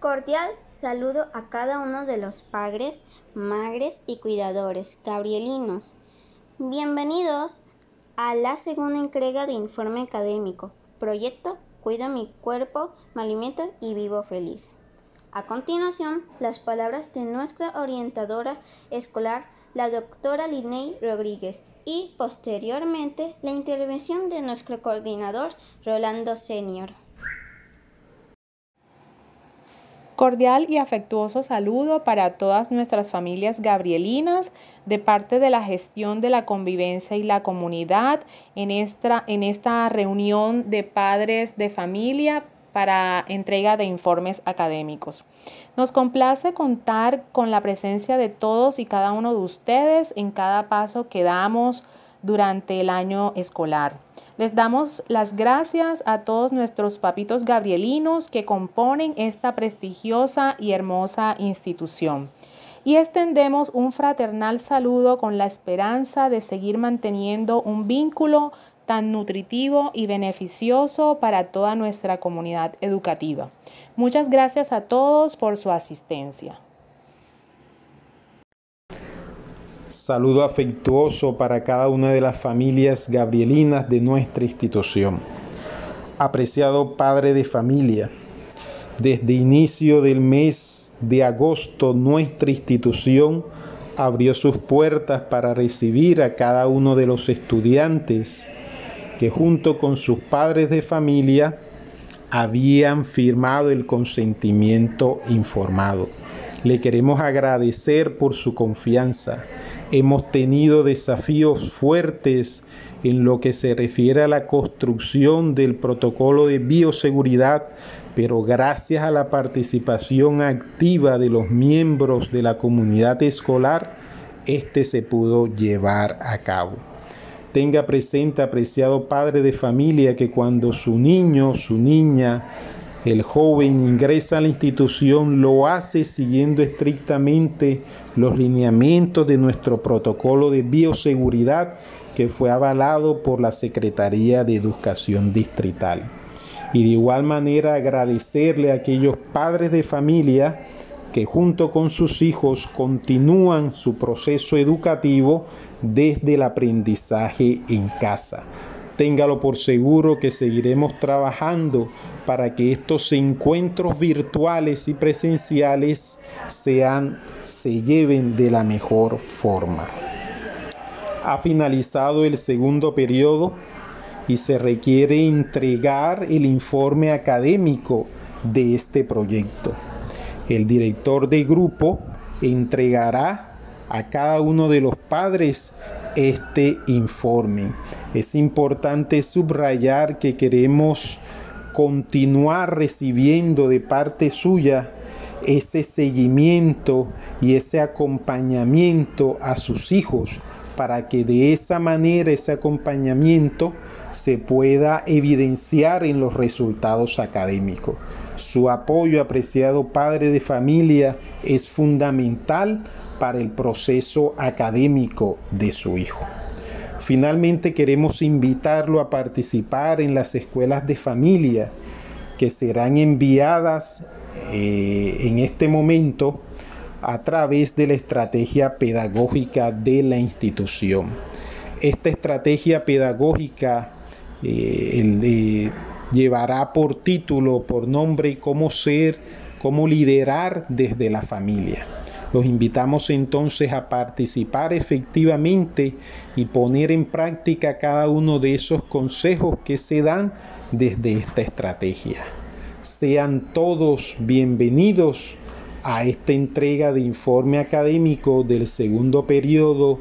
Cordial saludo a cada uno de los padres, madres y cuidadores gabrielinos. Bienvenidos a la segunda entrega de Informe Académico, Proyecto Cuido mi cuerpo, me alimento y vivo feliz. A continuación, las palabras de nuestra orientadora escolar, la doctora Liney Rodríguez, y posteriormente la intervención de nuestro coordinador, Rolando Senior. Cordial y afectuoso saludo para todas nuestras familias gabrielinas de parte de la gestión de la convivencia y la comunidad en esta, en esta reunión de padres de familia para entrega de informes académicos. Nos complace contar con la presencia de todos y cada uno de ustedes en cada paso que damos durante el año escolar. Les damos las gracias a todos nuestros papitos gabrielinos que componen esta prestigiosa y hermosa institución. Y extendemos un fraternal saludo con la esperanza de seguir manteniendo un vínculo tan nutritivo y beneficioso para toda nuestra comunidad educativa. Muchas gracias a todos por su asistencia. Saludo afectuoso para cada una de las familias gabrielinas de nuestra institución. Apreciado padre de familia, desde inicio del mes de agosto nuestra institución abrió sus puertas para recibir a cada uno de los estudiantes que junto con sus padres de familia habían firmado el consentimiento informado. Le queremos agradecer por su confianza Hemos tenido desafíos fuertes en lo que se refiere a la construcción del protocolo de bioseguridad, pero gracias a la participación activa de los miembros de la comunidad escolar, este se pudo llevar a cabo. Tenga presente, apreciado padre de familia, que cuando su niño, su niña, el joven ingresa a la institución, lo hace siguiendo estrictamente los lineamientos de nuestro protocolo de bioseguridad que fue avalado por la Secretaría de Educación Distrital. Y de igual manera agradecerle a aquellos padres de familia que junto con sus hijos continúan su proceso educativo desde el aprendizaje en casa téngalo por seguro que seguiremos trabajando para que estos encuentros virtuales y presenciales sean, se lleven de la mejor forma. Ha finalizado el segundo periodo y se requiere entregar el informe académico de este proyecto. El director de grupo entregará a cada uno de los padres este informe. Es importante subrayar que queremos continuar recibiendo de parte suya ese seguimiento y ese acompañamiento a sus hijos para que de esa manera ese acompañamiento se pueda evidenciar en los resultados académicos. Su apoyo, apreciado padre de familia, es fundamental para el proceso académico de su hijo. Finalmente queremos invitarlo a participar en las escuelas de familia que serán enviadas eh, en este momento a través de la estrategia pedagógica de la institución. Esta estrategia pedagógica eh, llevará por título, por nombre, cómo ser, cómo liderar desde la familia. Los invitamos entonces a participar efectivamente y poner en práctica cada uno de esos consejos que se dan desde esta estrategia. Sean todos bienvenidos a esta entrega de informe académico del segundo periodo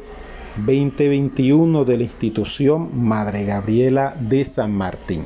2021 de la institución Madre Gabriela de San Martín.